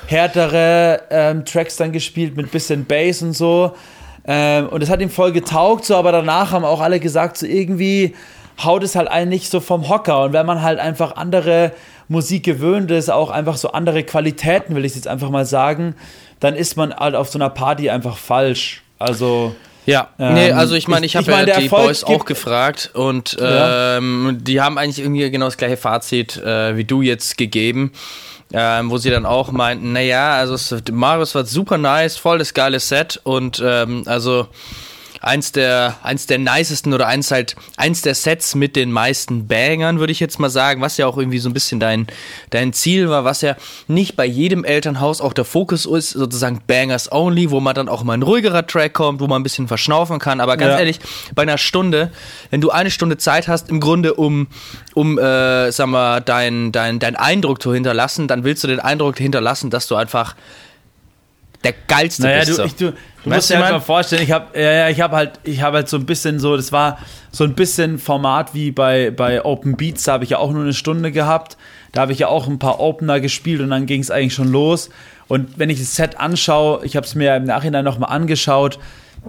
härtere ähm, Tracks dann gespielt mit bisschen Bass und so. Ähm, und es hat ihm voll getaugt, so, aber danach haben auch alle gesagt, so irgendwie haut es halt einen nicht so vom Hocker. Und wenn man halt einfach andere Musik gewöhnt ist, auch einfach so andere Qualitäten, will ich jetzt einfach mal sagen, dann ist man halt auf so einer Party einfach falsch. Also. Ja, ähm, nee, also ich meine, ich, ich habe ja die Erfolg Boys auch gefragt und ja. ähm, die haben eigentlich irgendwie genau das gleiche Fazit äh, wie du jetzt gegeben ähm, wo sie dann auch meinten, naja, also Marius war super nice, voll das geile Set und ähm, also eins der, eins der nicesten oder eins halt, eins der Sets mit den meisten Bangern, würde ich jetzt mal sagen, was ja auch irgendwie so ein bisschen dein, dein Ziel war, was ja nicht bei jedem Elternhaus auch der Fokus ist, sozusagen Bangers only, wo man dann auch mal ein ruhigerer Track kommt, wo man ein bisschen verschnaufen kann. Aber ganz ja. ehrlich, bei einer Stunde, wenn du eine Stunde Zeit hast, im Grunde um, um, äh, sag mal, dein, dein, dein Eindruck zu hinterlassen, dann willst du den Eindruck hinterlassen, dass du einfach der geilste naja, bist. Du, ich, du, du musst dir halt mal vorstellen, ich habe ja, ich habe halt, ich habe halt so ein bisschen so, das war so ein bisschen Format wie bei, bei Open Beats, da habe ich ja auch nur eine Stunde gehabt. Da habe ich ja auch ein paar Opener gespielt und dann ging es eigentlich schon los. Und wenn ich das Set anschaue, ich habe es mir im Nachhinein nochmal angeschaut,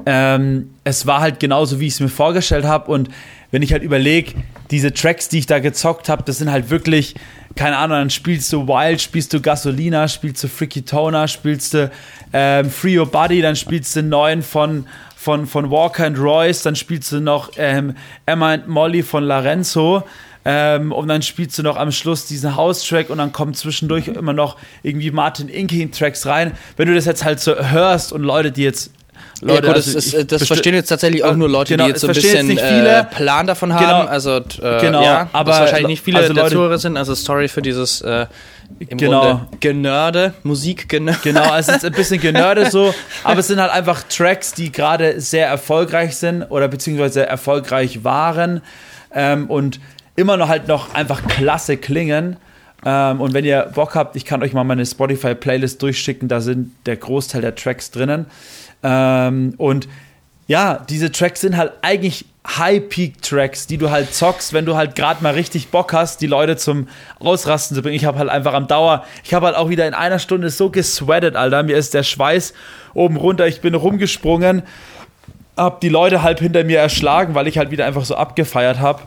ähm, es war halt genauso, wie ich es mir vorgestellt habe. Und wenn ich halt überlege, diese Tracks, die ich da gezockt habe, das sind halt wirklich, keine Ahnung, dann spielst du Wild, spielst du Gasolina, spielst du Freaky Toner, spielst du ähm, Free Your Body, dann spielst du neuen von, von, von Walker and Royce, dann spielst du noch ähm, Emma and Molly von Lorenzo. Ähm, und dann spielst du noch am Schluss diesen House-Track und dann kommen zwischendurch immer noch irgendwie Martin Inking-Tracks rein. Wenn du das jetzt halt so hörst und Leute, die jetzt Leute, ja, gut, also das, ist, das verstehen jetzt tatsächlich auch nur Leute, genau, die jetzt so ein bisschen äh, Plan davon haben. Genau, also äh, genau, ja, aber wahrscheinlich nicht viele also der Zuhörer sind. Also sorry für dieses äh, im genau. Grunde Genörde, Musik Genörde. Genau, es ist ein bisschen Genörde so, aber es sind halt einfach Tracks, die gerade sehr erfolgreich sind oder beziehungsweise erfolgreich waren ähm, und immer noch halt noch einfach klasse klingen. Ähm, und wenn ihr Bock habt, ich kann euch mal meine Spotify-Playlist durchschicken, da sind der Großteil der Tracks drinnen. Ähm, und ja, diese Tracks sind halt eigentlich High-Peak-Tracks, die du halt zockst, wenn du halt gerade mal richtig Bock hast, die Leute zum Ausrasten zu bringen. Ich habe halt einfach am Dauer, ich habe halt auch wieder in einer Stunde so gesweatet, Alter. Mir ist der Schweiß oben runter, ich bin rumgesprungen, hab die Leute halb hinter mir erschlagen, weil ich halt wieder einfach so abgefeiert habe.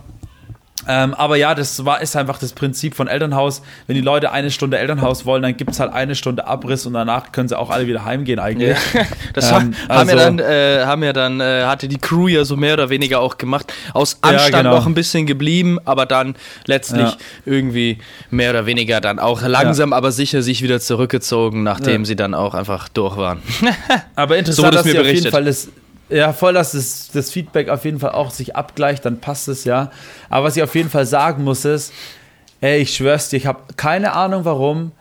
Ähm, aber ja, das war, ist einfach das Prinzip von Elternhaus. Wenn die Leute eine Stunde Elternhaus wollen, dann gibt es halt eine Stunde Abriss und danach können sie auch alle wieder heimgehen eigentlich. Ja. Das ähm, haben, also, ja dann, äh, haben ja dann, äh, hatte die Crew ja so mehr oder weniger auch gemacht. Aus Anstand ja, genau. noch ein bisschen geblieben, aber dann letztlich ja. irgendwie mehr oder weniger dann auch langsam, aber sicher sich wieder zurückgezogen, nachdem sie dann auch einfach durch waren. aber interessant, so dass mir auf jeden Fall das ja, voll, dass das, das Feedback auf jeden Fall auch sich abgleicht, dann passt es ja. Aber was ich auf jeden Fall sagen muss ist, ey, ich schwör's dir, ich habe keine Ahnung warum,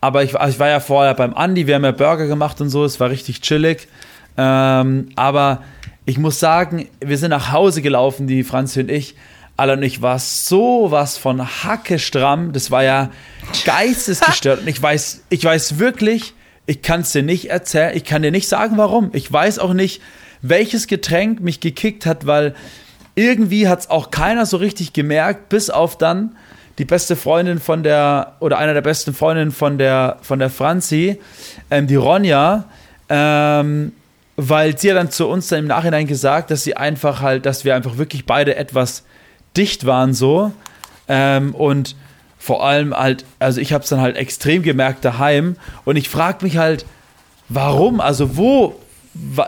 aber ich, also ich war ja vorher beim Andi, wir haben ja Burger gemacht und so, es war richtig chillig. Ähm, aber ich muss sagen, wir sind nach Hause gelaufen, die Franzi und ich. Alter, und ich war sowas von Hacke stramm. Das war ja geistesgestört. und ich weiß, ich weiß wirklich, ich kann es dir nicht erzählen. Ich kann dir nicht sagen, warum. Ich weiß auch nicht, welches Getränk mich gekickt hat, weil irgendwie hat es auch keiner so richtig gemerkt, bis auf dann die beste Freundin von der, oder einer der besten Freundinnen von der, von der Franzi, ähm, die Ronja, ähm, weil sie hat dann zu uns dann im Nachhinein gesagt, dass sie einfach halt, dass wir einfach wirklich beide etwas dicht waren so ähm, und vor allem halt, also ich habe es dann halt extrem gemerkt daheim. Und ich frage mich halt, warum, also wo,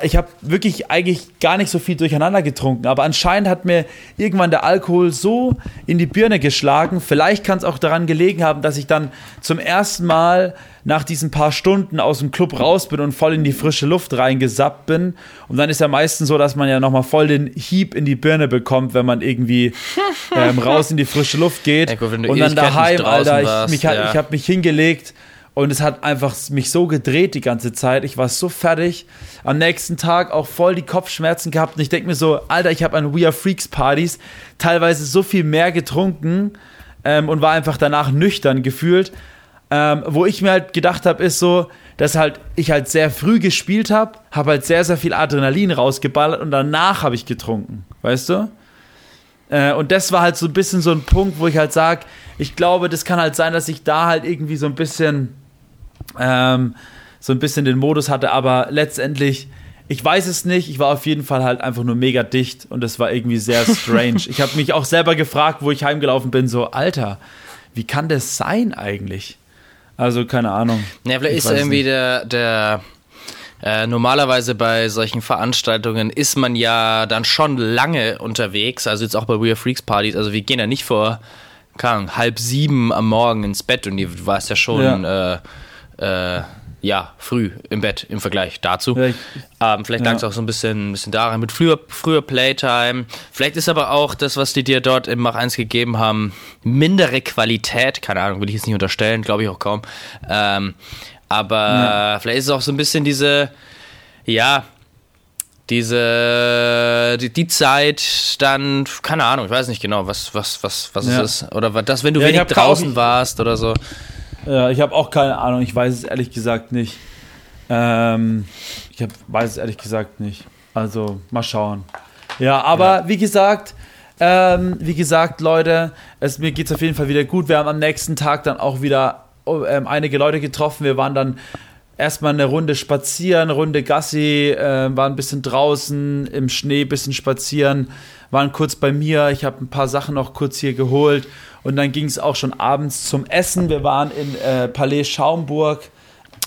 ich habe wirklich eigentlich gar nicht so viel durcheinander getrunken, aber anscheinend hat mir irgendwann der Alkohol so in die Birne geschlagen. Vielleicht kann es auch daran gelegen haben, dass ich dann zum ersten Mal nach diesen paar Stunden aus dem Club raus bin und voll in die frische Luft reingesappt bin. Und dann ist ja meistens so, dass man ja nochmal voll den Hieb in die Birne bekommt, wenn man irgendwie ähm, raus in die frische Luft geht. Ja, gut, und dann daheim, Alter, ich, mich, ja. ich habe mich hingelegt und es hat einfach mich so gedreht die ganze Zeit. Ich war so fertig. Am nächsten Tag auch voll die Kopfschmerzen gehabt. Und ich denke mir so, Alter, ich habe an We Are Freaks Partys teilweise so viel mehr getrunken ähm, und war einfach danach nüchtern gefühlt. Ähm, wo ich mir halt gedacht habe, ist so, dass halt ich halt sehr früh gespielt habe, habe halt sehr, sehr viel Adrenalin rausgeballert und danach habe ich getrunken. Weißt du? Äh, und das war halt so ein bisschen so ein Punkt, wo ich halt sage, ich glaube, das kann halt sein, dass ich da halt irgendwie so ein bisschen ähm, so ein bisschen den Modus hatte, aber letztendlich, ich weiß es nicht, ich war auf jeden Fall halt einfach nur mega dicht und das war irgendwie sehr strange. ich habe mich auch selber gefragt, wo ich heimgelaufen bin, so, Alter, wie kann das sein eigentlich? Also, keine Ahnung. Ja, vielleicht ist irgendwie der, der äh, normalerweise bei solchen Veranstaltungen ist man ja dann schon lange unterwegs, also jetzt auch bei We Are Freaks Partys, also wir gehen ja nicht vor keine Ahnung, halb sieben am Morgen ins Bett und du warst ja schon ja. Äh, äh, ja, früh im Bett im Vergleich dazu. Ja, ähm, vielleicht lag es auch so ein bisschen, ein bisschen daran mit früher, früher Playtime. Vielleicht ist aber auch das, was die dir dort im Mach 1 gegeben haben, mindere Qualität. Keine Ahnung, will ich jetzt nicht unterstellen, glaube ich auch kaum. Ähm, aber ja. vielleicht ist es auch so ein bisschen diese, ja, diese die, die, Zeit dann keine Ahnung ich weiß nicht genau was was was was ja. es ist oder das wenn du ja, wenig draußen warst oder so ja ich habe auch keine Ahnung ich weiß es ehrlich gesagt nicht. Ähm, ich hab, weiß es ehrlich gesagt nicht. Also mal schauen. Ja aber ja. wie gesagt ähm, wie gesagt Leute es mir geht es auf jeden Fall wieder gut. Wir haben am nächsten Tag dann auch wieder oh, ähm, einige Leute getroffen. Wir waren dann erstmal eine Runde spazieren, Runde Gassi, äh, waren ein bisschen draußen im Schnee, ein bisschen spazieren, waren kurz bei mir. Ich habe ein paar Sachen noch kurz hier geholt und dann ging es auch schon abends zum Essen. Wir waren in äh, Palais Schaumburg.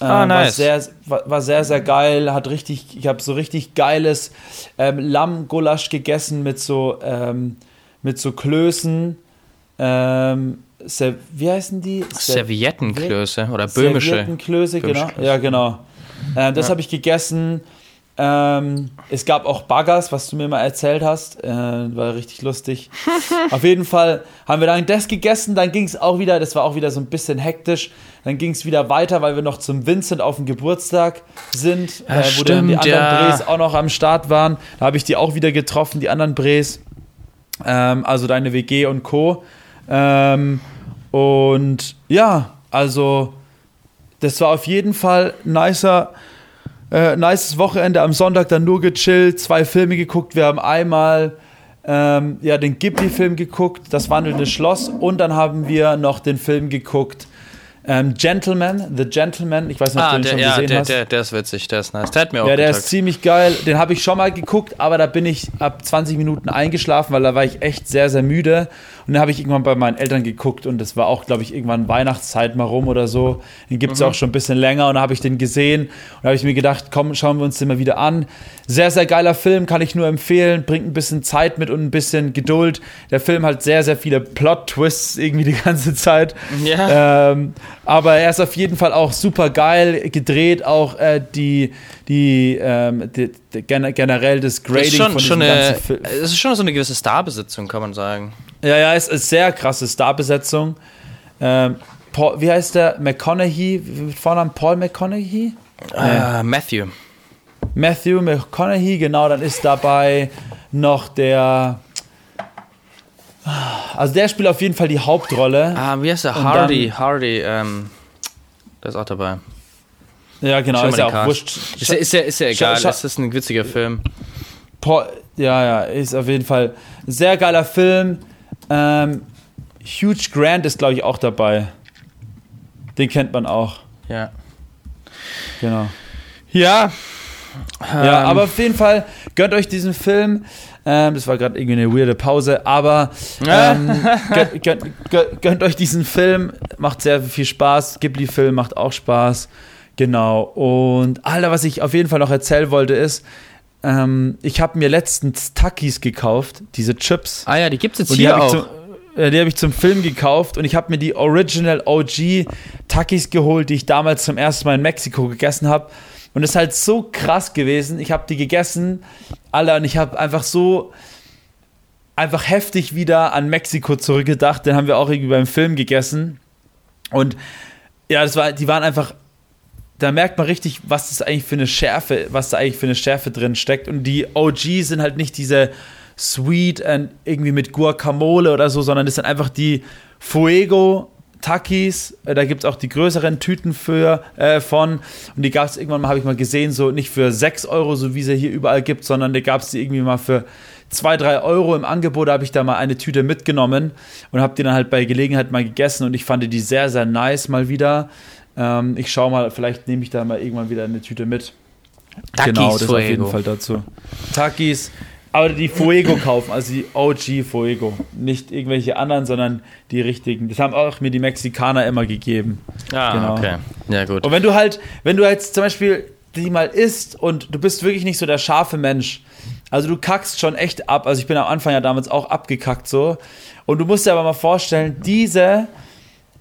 Äh, ah, nice. War sehr, war, war, sehr, sehr geil. Hat richtig, ich habe so richtig geiles ähm, Lammgulasch gegessen mit so, ähm, mit so Klößen. Ähm, wie heißen die? Serviettenklöße oder böhmische. Serviettenklöße, genau. Ja, genau. Äh, das ja. habe ich gegessen. Ähm, es gab auch Baggers, was du mir mal erzählt hast. Äh, war richtig lustig. Auf jeden Fall haben wir dann das gegessen. Dann ging es auch wieder, das war auch wieder so ein bisschen hektisch. Dann ging es wieder weiter, weil wir noch zum Vincent auf dem Geburtstag sind, ja, äh, wo stimmt, dann die anderen ja. Brees auch noch am Start waren. Da habe ich die auch wieder getroffen, die anderen Brees. Ähm, also deine WG und Co. Ähm, und ja, also das war auf jeden Fall nicer, äh, nices Wochenende. Am Sonntag dann nur gechillt, zwei Filme geguckt. Wir haben einmal ähm, ja, den Ghibli-Film geguckt, Das wandelnde Schloss. Und dann haben wir noch den Film geguckt, ähm, Gentleman, The Gentleman, ich weiß nicht, ob ah, du den der, schon ja, gesehen der, hast. Der, der ist witzig, der ist nice. Der hat mir auch Ja, der getagt. ist ziemlich geil. Den habe ich schon mal geguckt, aber da bin ich ab 20 Minuten eingeschlafen, weil da war ich echt sehr, sehr müde. Und dann habe ich irgendwann bei meinen Eltern geguckt und das war auch, glaube ich, irgendwann Weihnachtszeit mal rum oder so. Den gibt es mhm. auch schon ein bisschen länger und da habe ich den gesehen und da habe ich mir gedacht, komm, schauen wir uns den mal wieder an. Sehr, sehr geiler Film, kann ich nur empfehlen. Bringt ein bisschen Zeit mit und ein bisschen Geduld. Der Film hat sehr, sehr viele Plot-Twists irgendwie die ganze Zeit. Ja. Ähm, aber er ist auf jeden Fall auch super geil gedreht, auch äh, die, die, ähm, die, die, generell das Grading ist schon, von schon eine, Es ist schon so eine gewisse Starbesetzung, kann man sagen. Ja, ja, es ist sehr krasse Starbesetzung. Ähm, Paul, wie heißt der? McConaughey, Vornamen Paul McConaughey? Uh, Matthew. Matthew McConaughey, genau, dann ist dabei noch der. Also der spielt auf jeden Fall die Hauptrolle. Ah, wie heißt der? Hardy, dann, Hardy, ähm, der ist auch dabei. Ja, genau, ist ja auch wurscht. Ist ja, ist ja, ist ja egal, es ist ein witziger Film. Paul, ja, ja, ist auf jeden Fall ein sehr geiler Film. Ähm, Huge Grant ist, glaube ich, auch dabei. Den kennt man auch. Ja. Genau. Ja, ja, ähm. aber auf jeden Fall gönnt euch diesen Film. Ähm, das war gerade irgendwie eine weirde Pause, aber ähm, gönnt, gönnt, gönnt, gönnt, euch diesen Film. Macht sehr viel Spaß. Ghibli-Film macht auch Spaß. Genau. Und Alter, was ich auf jeden Fall noch erzählen wollte, ist, ähm, ich habe mir letztens Takis gekauft, diese Chips. Ah ja, die gibt es jetzt hier auch. Zum, äh, die habe ich zum Film gekauft und ich habe mir die Original OG Takis geholt, die ich damals zum ersten Mal in Mexiko gegessen habe. Und es ist halt so krass gewesen. Ich habe die gegessen, alle, und ich habe einfach so einfach heftig wieder an Mexiko zurückgedacht. Den haben wir auch irgendwie beim Film gegessen. Und ja, das war, die waren einfach, da merkt man richtig, was das eigentlich für eine Schärfe, was da eigentlich für eine Schärfe drin steckt. Und die OG sind halt nicht diese sweet und irgendwie mit Guacamole oder so, sondern das sind einfach die Fuego Takis, äh, da gibt es auch die größeren Tüten für, äh, von. Und die gab es irgendwann mal, habe ich mal gesehen, so nicht für 6 Euro, so wie sie hier überall gibt, sondern da gab es die irgendwie mal für 2, 3 Euro im Angebot. Da habe ich da mal eine Tüte mitgenommen und habe die dann halt bei Gelegenheit mal gegessen und ich fand die sehr, sehr nice mal wieder. Ähm, ich schaue mal, vielleicht nehme ich da mal irgendwann wieder eine Tüte mit. Takis genau, das Fuego. auf jeden Fall dazu. Takis, aber die Fuego kaufen, also die OG Fuego. Nicht irgendwelche anderen, sondern die richtigen. Das haben auch mir die Mexikaner immer gegeben. Ah, genau. okay. Ja, gut. Und wenn du halt, wenn du jetzt zum Beispiel die mal isst und du bist wirklich nicht so der scharfe Mensch, also du kackst schon echt ab. Also ich bin am Anfang ja damals auch abgekackt so. Und du musst dir aber mal vorstellen, diese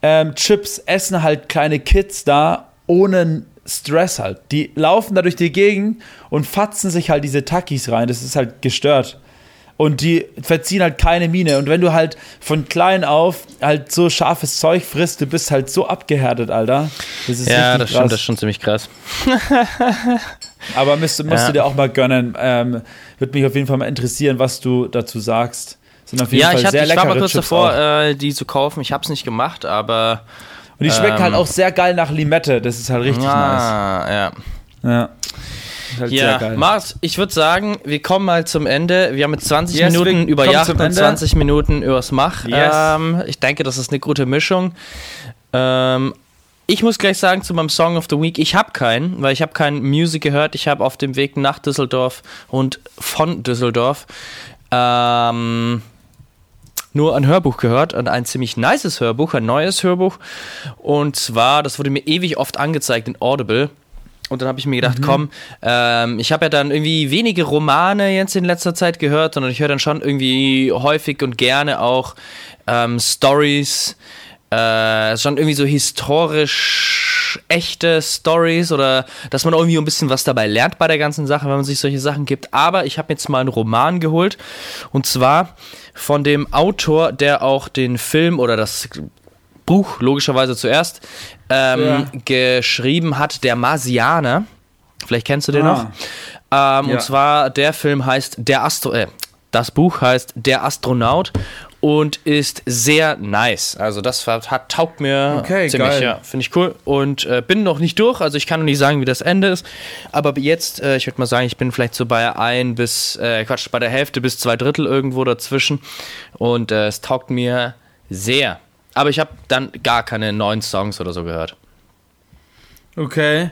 ähm, Chips essen halt kleine Kids da ohne Stress halt. Die laufen da durch die Gegend und fatzen sich halt diese Takis rein. Das ist halt gestört. Und die verziehen halt keine Miene. Und wenn du halt von klein auf halt so scharfes Zeug frisst, du bist halt so abgehärtet, Alter. Das ja, das stimmt, das ist schon ziemlich krass. Aber musst, musst ja. du dir auch mal gönnen. Ähm, Würde mich auf jeden Fall mal interessieren, was du dazu sagst. Sind auf jeden ja, Fall ich, hatte, sehr ich war mal kurz Chips davor, äh, die zu kaufen. Ich habe es nicht gemacht, aber und die schmecken halt ähm, halt auch sehr geil nach Limette. Das ist halt richtig ah, nice. Ja. Ja. Halt ja, Mars, ich würde sagen, wir kommen mal zum Ende. Wir haben jetzt 20 yes, Minuten über Yacht und 20 Minuten übers Mach. Yes. Ähm, ich denke, das ist eine gute Mischung. Ähm, ich muss gleich sagen zu meinem Song of the Week, ich habe keinen, weil ich habe kein Music gehört. Ich habe auf dem Weg nach Düsseldorf und von Düsseldorf ähm, nur ein Hörbuch gehört und ein ziemlich nices Hörbuch, ein neues Hörbuch. Und zwar, das wurde mir ewig oft angezeigt in Audible. Und dann habe ich mir gedacht, mhm. komm, ähm, ich habe ja dann irgendwie wenige Romane jetzt in letzter Zeit gehört, sondern ich höre dann schon irgendwie häufig und gerne auch ähm, Stories, äh, schon irgendwie so historisch echte Stories oder dass man irgendwie ein bisschen was dabei lernt bei der ganzen Sache, wenn man sich solche Sachen gibt. Aber ich habe jetzt mal einen Roman geholt und zwar von dem Autor, der auch den Film oder das Buch logischerweise zuerst ähm, ja. geschrieben hat, der Marsianer. Vielleicht kennst du den ah. noch. Ähm, ja. Und zwar der Film heißt Der Astro. Äh, das Buch heißt Der Astronaut und ist sehr nice. Also das hat, taugt mir okay, ziemlich, geil. ja, finde ich cool. Und äh, bin noch nicht durch, also ich kann noch nicht sagen, wie das Ende ist. Aber jetzt, äh, ich würde mal sagen, ich bin vielleicht so bei ein bis, äh, Quatsch, bei der Hälfte bis zwei Drittel irgendwo dazwischen. Und äh, es taugt mir sehr. Aber ich habe dann gar keine neuen Songs oder so gehört. Okay.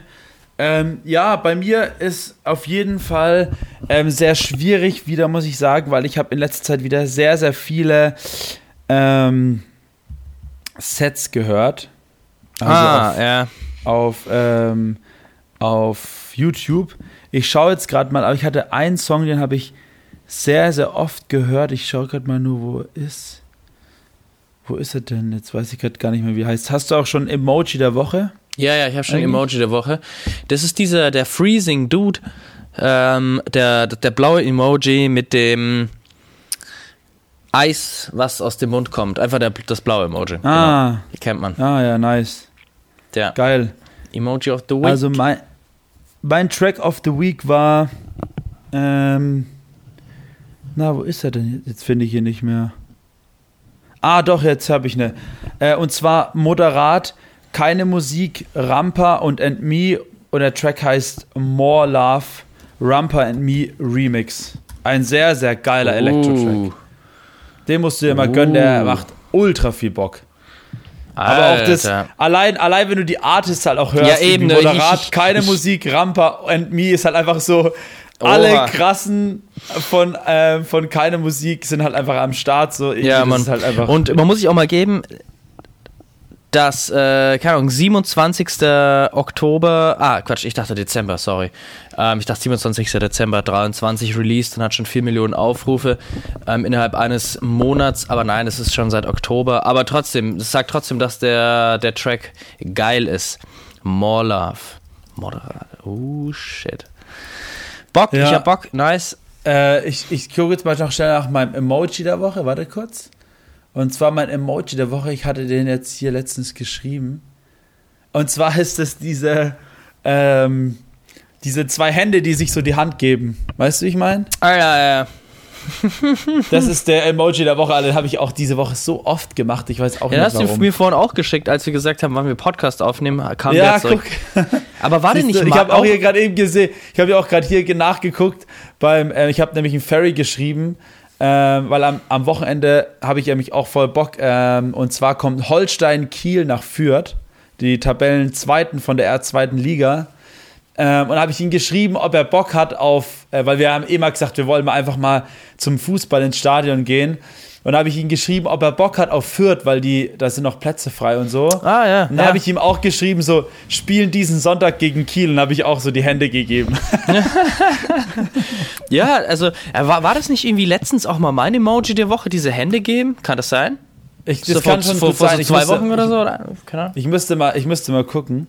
Ähm, ja, bei mir ist auf jeden Fall ähm, sehr schwierig wieder, muss ich sagen, weil ich habe in letzter Zeit wieder sehr, sehr viele ähm, Sets gehört. Also ah, auf, ja. Auf, ähm, auf YouTube. Ich schaue jetzt gerade mal, aber ich hatte einen Song, den habe ich sehr, sehr oft gehört. Ich schaue gerade mal nur, wo er ist. Wo ist er denn? Jetzt weiß ich gerade gar nicht mehr, wie er heißt. Hast du auch schon Emoji der Woche? Ja, ja, ich habe schon Eigentlich? Emoji der Woche. Das ist dieser, der Freezing Dude, ähm, der, der blaue Emoji mit dem Eis, was aus dem Mund kommt. Einfach der, das blaue Emoji. Ah. Genau. Die kennt man. Ah, ja, nice. Ja. Geil. Emoji of the Week. Also mein, mein Track of the Week war, ähm, na, wo ist er denn? Jetzt finde ich ihn nicht mehr. Ah, doch, jetzt habe ich eine. Äh, und zwar moderat keine Musik, Rampa und And Me und der Track heißt More Love, Rampa and Me Remix. Ein sehr, sehr geiler uh. Elektro-Track. Den musst du dir mal uh. gönnen, der uh. macht ultra viel Bock. Aber auch das, allein, allein wenn du die Artists halt auch hörst, ja, eben, ne, moderat, ich, ich, keine ich, Musik, Rampa and Me ist halt einfach so, alle krassen von, äh, von keine Musik sind halt einfach am Start. So, ja, man. Halt und man muss sich auch mal geben, das, äh, keine Ahnung, 27. Oktober, ah, Quatsch, ich dachte Dezember, sorry. Ähm, ich dachte 27. Dezember 23 released und hat schon 4 Millionen Aufrufe ähm, innerhalb eines Monats, aber nein, es ist schon seit Oktober. Aber trotzdem, es sagt trotzdem, dass der, der Track geil ist. More Love. Moderat. Oh, shit. Bock, ja. ich hab Bock, nice. Äh, ich ich gucke jetzt mal noch schnell nach meinem Emoji der Woche, warte kurz. Und zwar mein Emoji der Woche, ich hatte den jetzt hier letztens geschrieben. Und zwar ist es diese, ähm, diese zwei Hände, die sich so die Hand geben. Weißt du, wie ich meine? Ah, ja, ja. das ist der Emoji der Woche, den habe ich auch diese Woche so oft gemacht. Ich weiß auch ja, nicht warum. hast du mir vorhin auch geschickt, als wir gesagt haben, wann wir Podcast aufnehmen, kam ja, der zurück. Guck. Aber war der nicht Ich habe auch hier gerade eben gesehen, ich habe ja auch gerade hier nachgeguckt, beim, äh, ich habe nämlich einen Ferry geschrieben, ähm, weil am, am Wochenende habe ich ja mich auch voll Bock. Ähm, und zwar kommt Holstein Kiel nach Fürth, die Tabellenzweiten von der R2. Liga. Ähm, und habe ich ihn geschrieben, ob er Bock hat auf, äh, weil wir haben mal gesagt, wir wollen mal einfach mal zum Fußball ins Stadion gehen. Und da habe ich ihm geschrieben, ob er Bock hat auf Fürth, weil die, da sind noch Plätze frei und so. Ah, ja. Und da ja. habe ich ihm auch geschrieben, so, spielen diesen Sonntag gegen Kiel. Und habe ich auch so die Hände gegeben. ja, also, äh, war, war das nicht irgendwie letztens auch mal mein Emoji der Woche, diese Hände geben? Kann das sein? Ich, das so kann vor, schon vor, vor so zwei müsste, Wochen oder so? Oder? Ich, müsste mal, ich müsste mal gucken.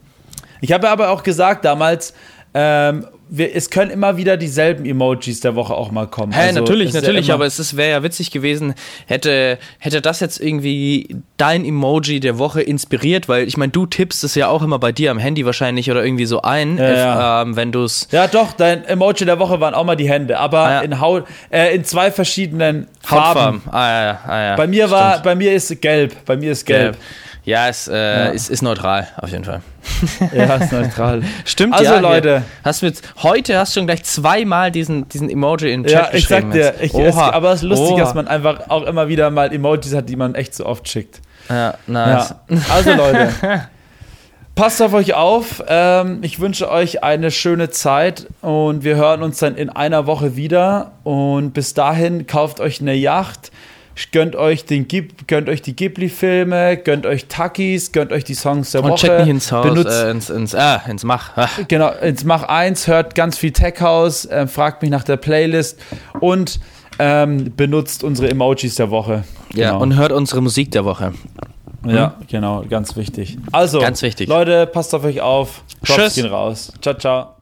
Ich habe aber auch gesagt damals, ähm, wir, es können immer wieder dieselben Emojis der Woche auch mal kommen. Hä, hey, also, natürlich, natürlich, ja aber es wäre ja witzig gewesen, hätte, hätte das jetzt irgendwie dein Emoji der Woche inspiriert, weil ich meine, du tippst es ja auch immer bei dir am Handy wahrscheinlich oder irgendwie so ein, ja, ja. Ähm, wenn du es. Ja, doch, dein Emoji der Woche waren auch mal die Hände, aber ah, in Haut, äh, in zwei verschiedenen Farben. Ah, ja, ah, ja. Bei mir war, bei mir ist gelb, bei mir ist gelb. gelb. Ja, es äh, ja. Ist, ist neutral, auf jeden Fall. Ja, ist neutral. Stimmt, also, ja. Leute. Hast du jetzt, heute hast du schon gleich zweimal diesen, diesen Emoji in den Chat Ja, ich sag dir, ich, es, aber es ist lustig, Oha. dass man einfach auch immer wieder mal Emojis hat, die man echt so oft schickt. Ja, nice. Ja. Also, Leute. Passt auf euch auf. Ähm, ich wünsche euch eine schöne Zeit und wir hören uns dann in einer Woche wieder. Und bis dahin kauft euch eine Yacht, Gönnt euch, den Gib, gönnt euch die Ghibli-Filme, gönnt euch Takis, gönnt euch die Songs der und Woche. Und checkt nicht ins Haus, benutzt, äh, ins, ins, ah, ins Mach. Ah. Genau, ins Mach 1, hört ganz viel Tech House, äh, fragt mich nach der Playlist und ähm, benutzt unsere Emojis der Woche. Genau. Ja, und hört unsere Musik der Woche. Ja, genau, ganz wichtig. Also, ganz wichtig. Leute, passt auf euch auf. Props Tschüss. gehen raus. Ciao, ciao.